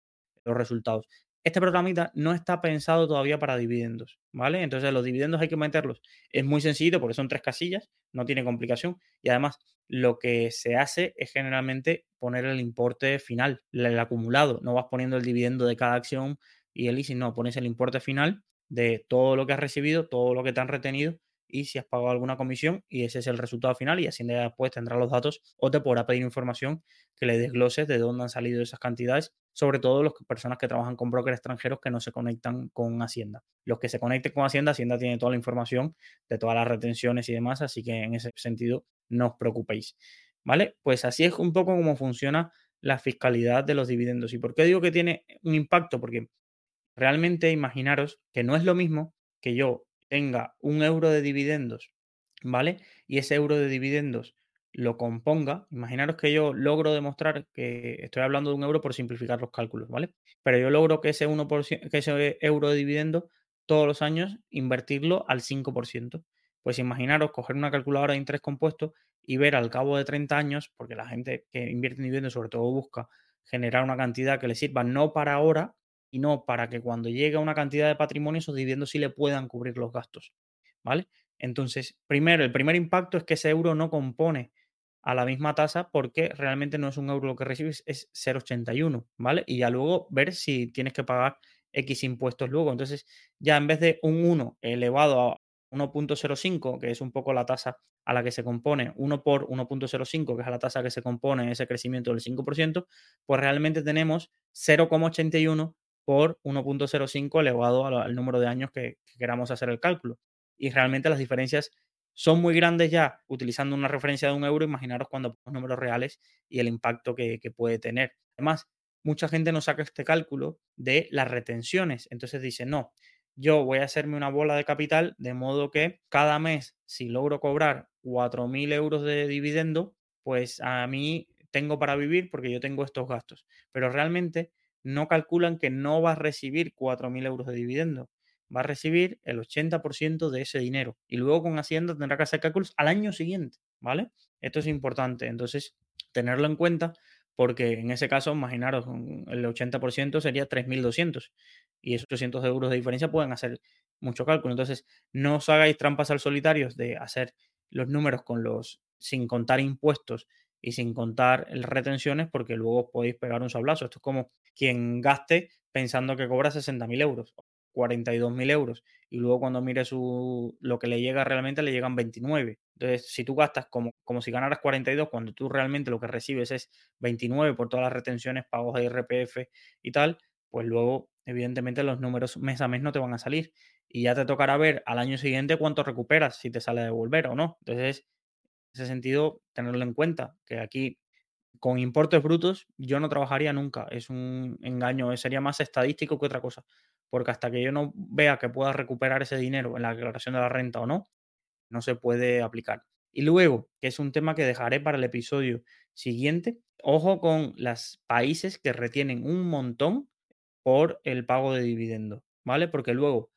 Speaker 1: los resultados. Este programita no está pensado todavía para dividendos, ¿vale? Entonces los dividendos hay que meterlos. Es muy sencillo porque son tres casillas, no tiene complicación. Y además lo que se hace es generalmente poner el importe final, el acumulado. No vas poniendo el dividendo de cada acción y el leasing, no, pones el importe final de todo lo que has recibido, todo lo que te han retenido y si has pagado alguna comisión y ese es el resultado final y así después tendrá los datos o te podrá pedir información que le desgloses de dónde han salido esas cantidades, sobre todo las personas que trabajan con brokers extranjeros que no se conectan con Hacienda. Los que se conecten con Hacienda, Hacienda tiene toda la información de todas las retenciones y demás, así que en ese sentido no os preocupéis. ¿Vale? Pues así es un poco como funciona la fiscalidad de los dividendos. ¿Y por qué digo que tiene un impacto? Porque realmente imaginaros que no es lo mismo que yo tenga un euro de dividendos, ¿vale? Y ese euro de dividendos lo componga, imaginaros que yo logro demostrar que estoy hablando de un euro por simplificar los cálculos, ¿vale? Pero yo logro que ese, 1%, que ese euro de dividendo todos los años invertirlo al 5%. Pues imaginaros coger una calculadora de interés compuesto y ver al cabo de 30 años, porque la gente que invierte en dividendos sobre todo busca generar una cantidad que le sirva no para ahora, y no para que cuando llegue una cantidad de patrimonio esos dividendos sí le puedan cubrir los gastos, ¿vale? Entonces, primero, el primer impacto es que ese euro no compone a la misma tasa porque realmente no es un euro lo que recibes, es 0,81, ¿vale? Y ya luego ver si tienes que pagar X impuestos luego. Entonces, ya en vez de un 1 elevado a 1.05, que es un poco la tasa a la que se compone 1 por 1.05, que es la tasa que se compone ese crecimiento del 5%, pues realmente tenemos 0,81 por 1.05 elevado al, número de años que, queramos hacer el cálculo. Y realmente las diferencias son muy grandes ya utilizando una referencia de un euro. Imaginaros cuando ponemos números reales y el impacto que, que puede tener. Además, mucha gente no saca este cálculo de las retenciones. Entonces dice, no, yo voy a hacerme una bola de capital de modo que cada mes, si logro cobrar 4.000 euros de dividendo, pues a mí tengo para vivir porque yo tengo estos gastos. Pero realmente no calculan que no va a recibir 4.000 euros de dividendo. Va a recibir el 80% de ese dinero. Y luego con Hacienda tendrá que hacer cálculos al año siguiente, ¿vale? Esto es importante. Entonces, tenerlo en cuenta porque en ese caso, imaginaros, el 80% sería 3.200 y esos 800 euros de diferencia pueden hacer mucho cálculo. Entonces, no os hagáis trampas al solitario de hacer los números con los sin contar impuestos y sin contar retenciones porque luego podéis pegar un sablazo. Esto es como quien gaste pensando que cobra 60.000 euros, 42.000 euros y luego cuando mire su, lo que le llega realmente le llegan 29. Entonces, si tú gastas como, como si ganaras 42 cuando tú realmente lo que recibes es 29 por todas las retenciones, pagos de IRPF y tal, pues luego evidentemente los números mes a mes no te van a salir y ya te tocará ver al año siguiente cuánto recuperas, si te sale a devolver o no. Entonces, ese sentido, tenerlo en cuenta, que aquí con importes brutos yo no trabajaría nunca, es un engaño, sería más estadístico que otra cosa, porque hasta que yo no vea que pueda recuperar ese dinero en la declaración de la renta o no, no se puede aplicar. Y luego, que es un tema que dejaré para el episodio siguiente, ojo con los países que retienen un montón por el pago de dividendo, ¿vale? Porque luego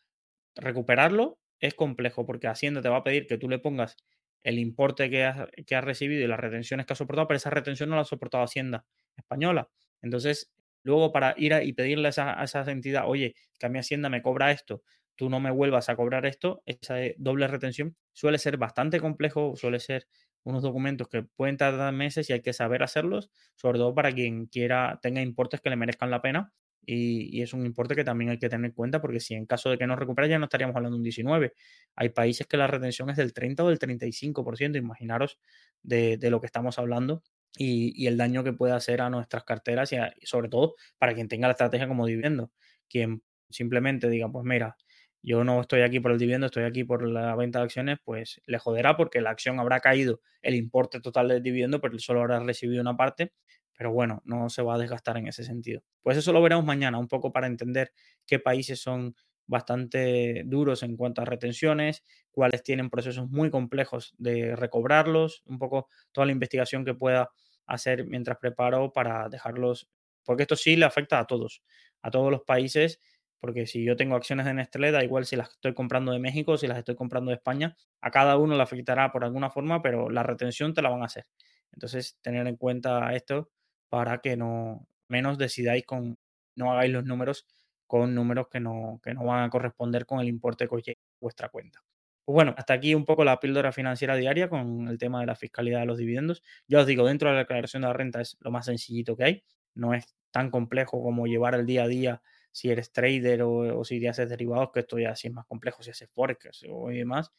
Speaker 1: recuperarlo es complejo, porque Hacienda te va a pedir que tú le pongas el importe que que recibido y las retenciones que ha soportado, pero esa retención no la ha soportado Hacienda española. Entonces, luego para ir y pedirle a esa, a esa entidad, oye, que a mi Hacienda me cobra esto, tú no me vuelvas a cobrar esto, esa doble retención suele ser bastante complejo, suele ser unos documentos que pueden tardar meses y hay que saber hacerlos, sobre todo para quien quiera, tenga importes que le merezcan la pena y, es un importe que también hay que tener en cuenta porque si en caso de que no recupere ya no estaríamos hablando de un 19. Hay países que la retención es del 30 o del 35%, imaginaros de, lo que estamos hablando y, el daño que puede hacer a nuestras carteras y, sobre todo para quien tenga la estrategia como dividendo. Quien simplemente diga, pues mira, yo no estoy aquí por el dividendo, estoy aquí por la venta de acciones, pues le joderá porque la acción habrá caído el importe total del dividendo, pero solo habrá recibido una parte pero bueno, no se va a desgastar en ese sentido. Pues eso lo veremos mañana, un poco para entender qué países son bastante duros en cuanto a retenciones, cuáles tienen procesos muy complejos de recobrarlos, un poco toda la investigación que pueda hacer mientras preparo para dejarlos, porque esto sí le afecta a todos, a todos los países, porque si yo tengo acciones de Nestlé, da igual si las estoy comprando de México si las estoy comprando de España, a cada uno le afectará por alguna forma, pero la retención te la van a hacer. Entonces, tener en cuenta esto para que no menos decidáis con, no hagáis los números con números que no, que no van a corresponder con el importe que os vuestra cuenta. Pues bueno, hasta aquí un poco la píldora financiera diaria con el tema de la fiscalidad de los dividendos. Ya os digo, dentro de la declaración de la renta es lo más sencillito que hay. No es tan complejo como llevar el día a día si eres trader o, si haces derivados, que esto ya sí es más complejo, si haces forex o demás.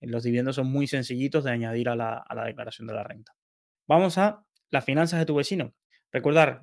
Speaker 1: Los dividendos son muy sencillitos de añadir a la declaración de la renta. Vamos a las finanzas de tu vecino. Recordar,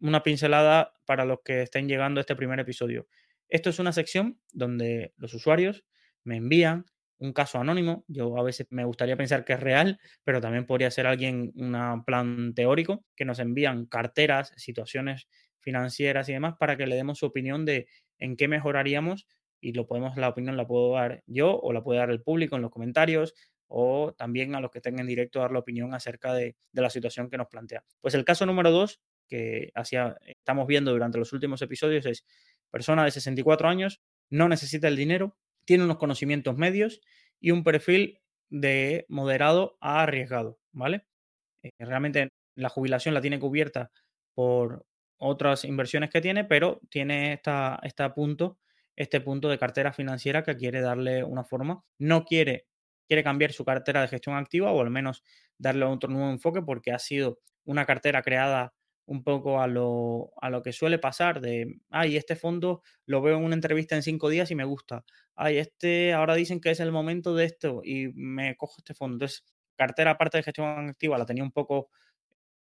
Speaker 1: una pincelada para los que estén llegando a este primer episodio. Esto es una sección donde los usuarios me envían un caso anónimo. Yo a veces me gustaría pensar que es real, pero también podría ser alguien, un plan teórico, que nos envían carteras, situaciones financieras y demás para que le demos su opinión de en qué mejoraríamos y lo podemos, la opinión la puedo dar yo o la puede dar el público en los comentarios, o también a los que estén en directo dar la opinión acerca de, la situación que nos plantea. Pues el caso número dos que hacia, estamos viendo durante los últimos episodios es persona de 64 años, no necesita el dinero, tiene unos conocimientos medios y un perfil de moderado a arriesgado, ¿vale? Eh, realmente la jubilación la tiene cubierta por otras inversiones que tiene, pero tiene esta, este punto, este punto de cartera financiera que quiere darle una forma. No quiere, quiere cambiar su cartera de gestión activa o al menos darle otro nuevo enfoque porque ha sido una cartera creada un poco a lo, a lo que suele pasar de, ay, este fondo lo veo en una entrevista en cinco días y me gusta. Ay, este, ahora dicen que es el momento de esto y me cojo este fondo. Entonces, cartera aparte de gestión activa la tenía un poco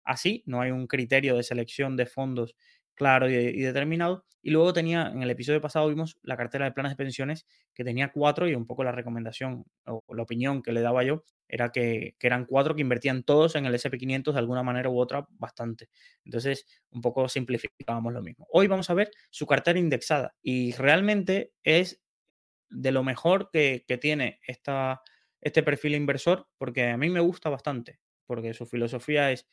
Speaker 1: así, no hay un criterio de selección de fondos claro y, determinado. Y luego tenía, en el episodio pasado vimos la cartera de planes de pensiones que tenía cuatro y un poco la recomendación o la opinión que le daba yo era que, eran cuatro que invertían todos en el SP500 de alguna manera u otra bastante. Entonces, un poco simplificábamos lo mismo. Hoy vamos a ver su cartera indexada y realmente es de lo mejor que, que tiene esta, este perfil inversor porque a mí me gusta bastante, porque su filosofía es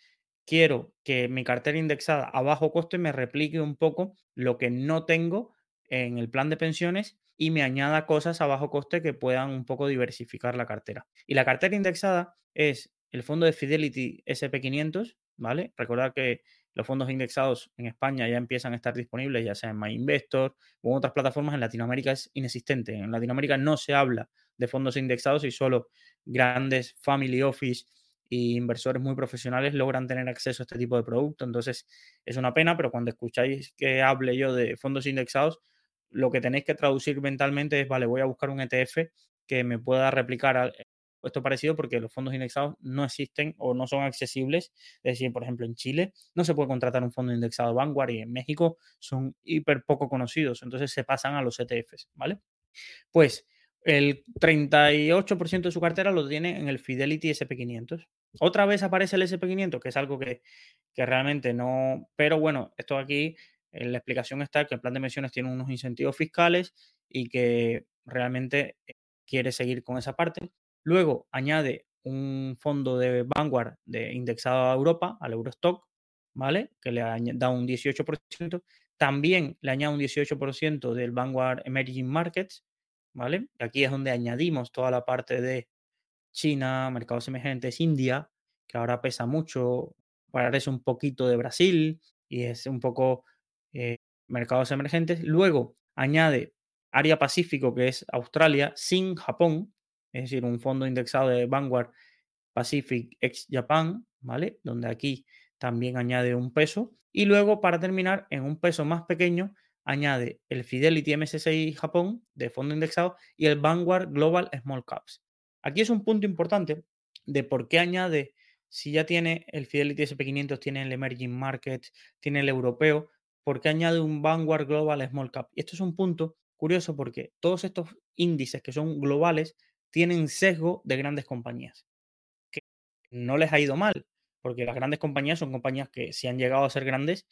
Speaker 1: quiero que mi cartera indexada a bajo coste me replique un poco lo que no tengo en el plan de pensiones y me añada cosas a bajo coste que puedan un poco diversificar la cartera. Y la cartera indexada es el fondo de Fidelity SP500, ¿vale? Recordad que los fondos indexados en España ya empiezan a estar disponibles, ya sea en MyInvestor o en otras plataformas. En Latinoamérica es inexistente. En Latinoamérica no se habla de fondos indexados y solo grandes family office inversores muy profesionales logran tener acceso a este tipo de producto. Entonces, es una pena, pero cuando escucháis que hable yo de fondos indexados, lo que tenéis que traducir mentalmente es, vale, voy a buscar un ETF que me pueda replicar esto parecido porque los fondos indexados no existen o no son accesibles. Es decir, por ejemplo, en Chile no se puede contratar un fondo indexado Vanguard y en México son hiper poco conocidos, entonces se pasan a los ETFs, ¿vale? Pues el 38% de su cartera lo tiene en el Fidelity SP500. Otra vez aparece el SP500, que es algo que, realmente no... Pero bueno, esto aquí, en la explicación está que el plan de pensiones tiene unos incentivos fiscales y que realmente eh, quiere seguir con esa parte. Luego añade un fondo de Vanguard de indexado a Europa, al Eurostock, ¿vale? Que le da un 18%. También le añade un 18% del Vanguard Emerging Markets, ¿vale? Aquí es donde añadimos toda la parte de China, mercados emergentes, India, que ahora pesa mucho, parece un poquito de Brasil y es un poco eh, mercados emergentes. Luego añade área Pacífico, que es Australia, sin Japón, es decir, un fondo indexado de Vanguard Pacific ex Japan, ¿vale? Donde aquí también añade un peso. Y luego, para terminar, en un peso más pequeño, añade el Fidelity MSCI Japón de fondo indexado y el Vanguard Global Small Caps. Aquí es un punto importante de por qué añade, si ya tiene el Fidelity SP500, tiene el Emerging Markets, tiene el europeo, por qué añade un Vanguard Global Small Cap. Y esto es un punto curioso porque todos estos índices que son globales tienen sesgo de grandes compañías, que no les ha ido mal, porque las grandes compañías son compañías que si han llegado a ser grandes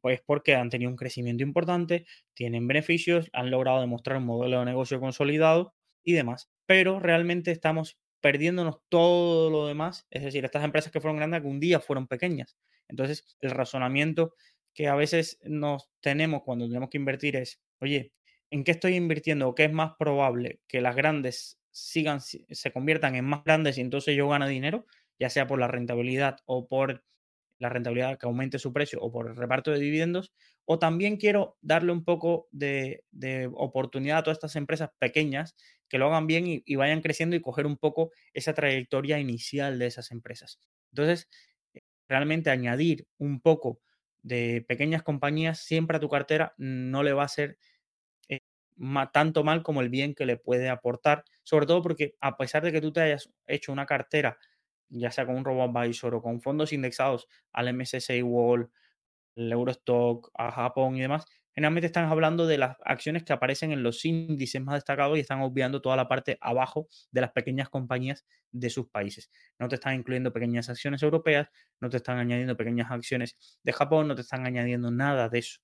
Speaker 1: pues porque han tenido un crecimiento importante, tienen beneficios, han logrado demostrar un modelo de negocio consolidado y demás. Pero realmente estamos perdiéndonos todo lo demás, es decir, estas empresas que fueron grandes algún día fueron pequeñas. Entonces, el razonamiento que a veces nos tenemos cuando tenemos que invertir es, oye, ¿en qué estoy invirtiendo? ¿O qué es más probable que las grandes sigan, se conviertan en más grandes y entonces yo gane dinero, ya sea por la rentabilidad o por la rentabilidad que aumente su precio o por el reparto de dividendos, o también quiero darle un poco de, oportunidad a todas estas empresas pequeñas que lo hagan bien y, vayan creciendo y coger un poco esa trayectoria inicial de esas empresas. Entonces, eh, realmente añadir un poco de pequeñas compañías siempre a tu cartera no le va a ser eh, tanto mal como el bien que le puede aportar, sobre todo porque a pesar de que tú te hayas hecho una cartera ya sea con un robo-advisor o con fondos indexados al MSCI World, el Eurostock, a Japón y demás, generalmente están hablando de las acciones que aparecen en los índices más destacados y están obviando toda la parte abajo de las pequeñas compañías de sus países. No te están incluyendo pequeñas acciones europeas, no te están añadiendo pequeñas acciones de Japón, no te están añadiendo nada de eso.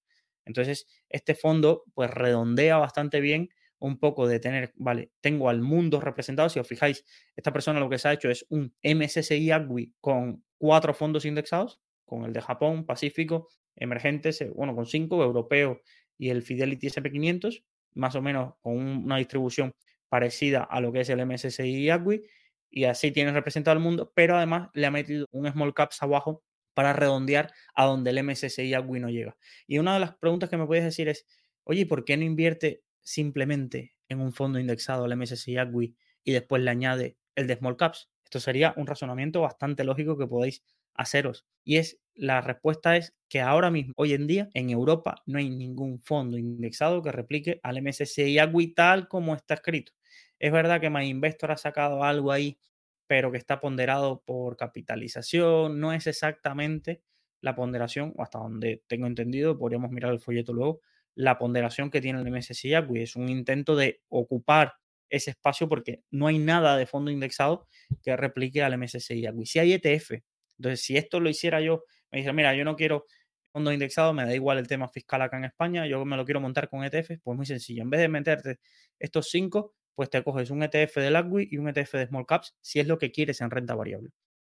Speaker 1: Entonces, este fondo pues redondea bastante bien un poco de tener, vale, tengo al mundo representado. Si os fijáis, esta persona lo que se ha hecho es un MSCI AGWI con cuatro fondos indexados, con el de Japón, Pacífico, emergentes, eh, bueno, con cinco, europeo y el Fidelity SP500, más o menos con una distribución parecida a lo que es el MSCI AGWI, y así tiene representado al mundo, pero además le ha metido un small caps abajo para redondear a donde el MSCI AGWI no llega. Y una de las preguntas que me puedes decir es, oye, ¿por qué no invierte simplemente en un fondo indexado al MSCI AGWI y después le añade el de small caps? Esto sería un razonamiento bastante lógico que podéis haceros. Y es la respuesta es que ahora mismo, hoy en día, en Europa no hay ningún fondo indexado que replique al MSCI AGWI tal como está escrito. Es verdad que MyInvestor ha sacado algo ahí, pero que está ponderado por capitalización, no es exactamente la ponderación, o hasta donde tengo entendido, podríamos mirar el folleto luego, la ponderación que tiene el MSCI AGWI. Es un intento de ocupar ese espacio porque no hay nada de fondo indexado que replique al MSCI AGWI. Si hay ETF, entonces si esto lo hiciera yo, me dice, mira, yo no quiero fondo indexado, me da igual el tema fiscal acá en España, yo me lo quiero montar con ETF, pues muy sencillo. En vez de meterte estos cinco, pues te coges un ETF del AGWI y un ETF de Small Caps si es lo que quieres en renta variable.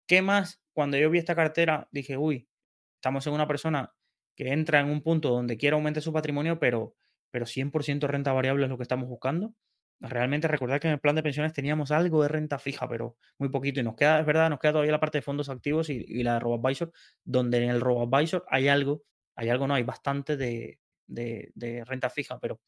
Speaker 1: ¿Qué más? Cuando yo vi esta cartera, dije, uy, estamos en una persona que entra en un punto donde quiere aumentar su patrimonio, pero, pero 100% renta variable es lo que estamos buscando. Realmente recordar que en el plan de pensiones teníamos algo de renta fija, pero muy poquito. Y nos queda, es verdad, nos queda todavía la parte de fondos activos y, la de RoboAdvisor, donde en el RoboAdvisor hay algo, hay algo, no, hay bastante de, de renta fija, pero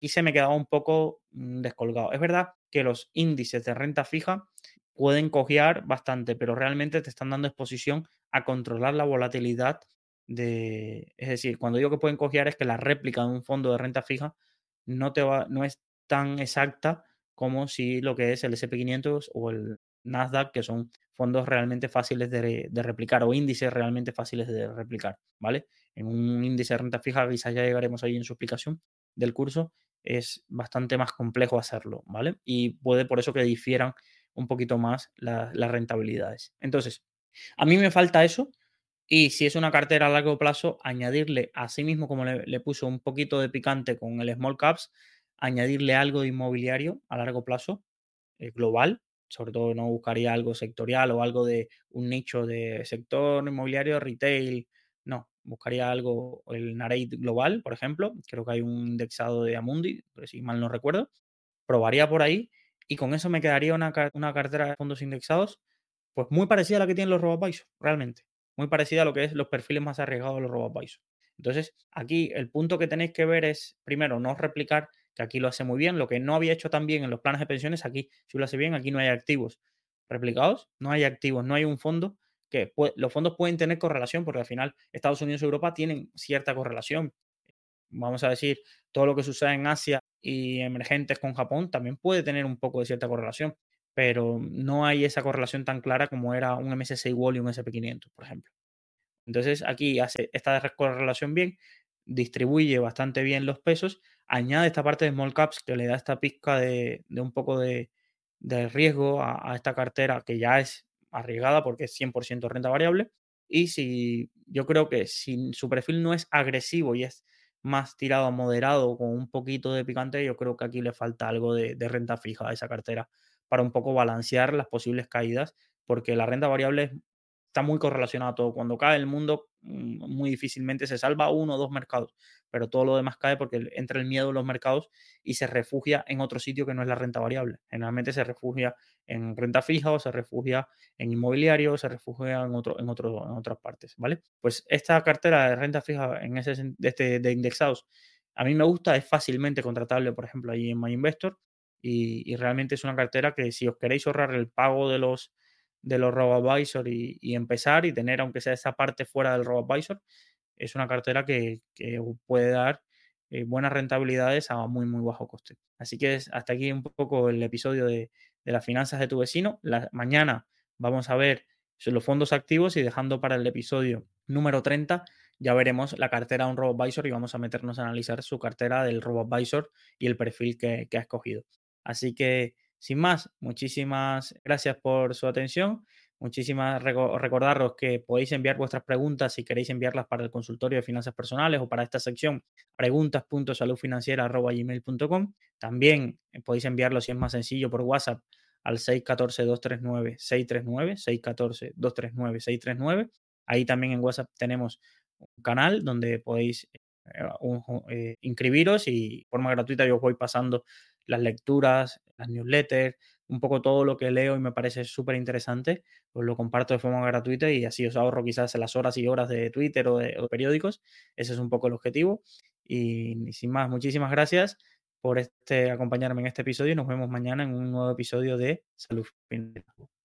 Speaker 1: y se me quedaba un poco mm, descolgado. Es verdad que los índices de renta fija pueden cojear bastante, pero realmente te están dando exposición a controlar la volatilidad de, es decir, cuando digo que pueden cojear es que la réplica de un fondo de renta fija no te va, no es tan exacta como si lo que es el SP500 o el Nasdaq, que son fondos realmente fáciles de, replicar o índices realmente fáciles de replicar, ¿vale? En un índice de renta fija, quizás ya llegaremos ahí en su explicación del curso, es bastante más complejo hacerlo, ¿vale? Y puede por eso que difieran un poquito más las rentabilidades. Entonces, a mí me falta eso. Y si es una cartera a largo plazo, añadirle a sí mismo, como le, puso un poquito de picante con el small caps, añadirle algo de inmobiliario a largo plazo, eh, global, sobre todo no buscaría algo sectorial o algo de un nicho de sector inmobiliario, retail, no, buscaría algo, el Narrate Global, por ejemplo, creo que hay un indexado de Amundi, si mal no recuerdo, probaría por ahí y con eso me quedaría una, cartera de fondos indexados, pues muy parecida a la que tienen los robo realmente, muy parecida a lo que es los perfiles más arriesgados de los robo Entonces, aquí el punto que tenéis que ver es, primero, no replicar, que aquí lo hace muy bien, lo que no había hecho tan bien en los planes de pensiones, aquí si lo hace bien, aquí no hay activos replicados, no hay activos, no hay un fondo que los fondos pueden tener correlación, porque al final Estados Unidos y Europa tienen cierta correlación. Vamos a decir, todo lo que sucede en Asia y emergentes con Japón también puede tener un poco de cierta correlación, pero no hay esa correlación tan clara como era un MSCI Wall y un SP500, por ejemplo. Entonces aquí hace esta correlación bien, distribuye bastante bien los pesos, añade esta parte de small caps que le da esta pizca de, un poco de, riesgo a, esta cartera que ya es arriesgada porque es 100% renta variable. Y si yo creo que si su perfil no es agresivo y es más tirado a moderado con un poquito de picante, yo creo que aquí le falta algo de, de renta fija a esa cartera para un poco balancear las posibles caídas, porque la renta variable está muy correlacionada a todo. Cuando cae el mundo, mm, muy difícilmente se salva uno o dos mercados, pero todo lo demás cae porque entra el miedo en los mercados y se refugia en otro sitio que no es la renta variable. Generalmente se refugia en renta fija o se refugia en inmobiliario o se refugia en, otro, en, otro, en otras partes, ¿vale? Pues esta cartera de renta fija en ese, de, este, de indexados a mí me gusta, es fácilmente contratable, por ejemplo, ahí en MyInvestor y, y realmente es una cartera que si os queréis ahorrar el pago de los de los RoboAdvisor y, y empezar y tener, aunque sea esa parte fuera del RoboAdvisor, es una cartera que, puede dar eh, buenas rentabilidades a muy, muy bajo coste. Así que hasta aquí un poco el episodio de, las finanzas de tu vecino. La, mañana vamos a ver los fondos activos y dejando para el episodio número 30 ya veremos la cartera de un RoboAdvisor y vamos a meternos a analizar su cartera del RoboAdvisor y el perfil que, que ha escogido. Así que sin más, muchísimas gracias por su atención. Muchísimas recordaros que podéis enviar vuestras preguntas si queréis enviarlas para el consultorio de finanzas personales o para esta sección preguntas.saludfinanciera.gmail.com. También eh, podéis enviarlo si es más sencillo por WhatsApp al 614-239-639, 614-239-639. Ahí también en WhatsApp tenemos un canal donde podéis eh, eh, inscribiros y de forma gratuita yo os voy pasando las lecturas, las newsletters, un poco todo lo que leo y me parece súper interesante, pues lo comparto de forma gratuita y así os ahorro quizás las horas y horas de Twitter o de, periódicos. Ese es un poco el objetivo. Y, sin más, muchísimas gracias por este, acompañarme en este episodio y nos vemos mañana en un nuevo episodio de Salud Financiera.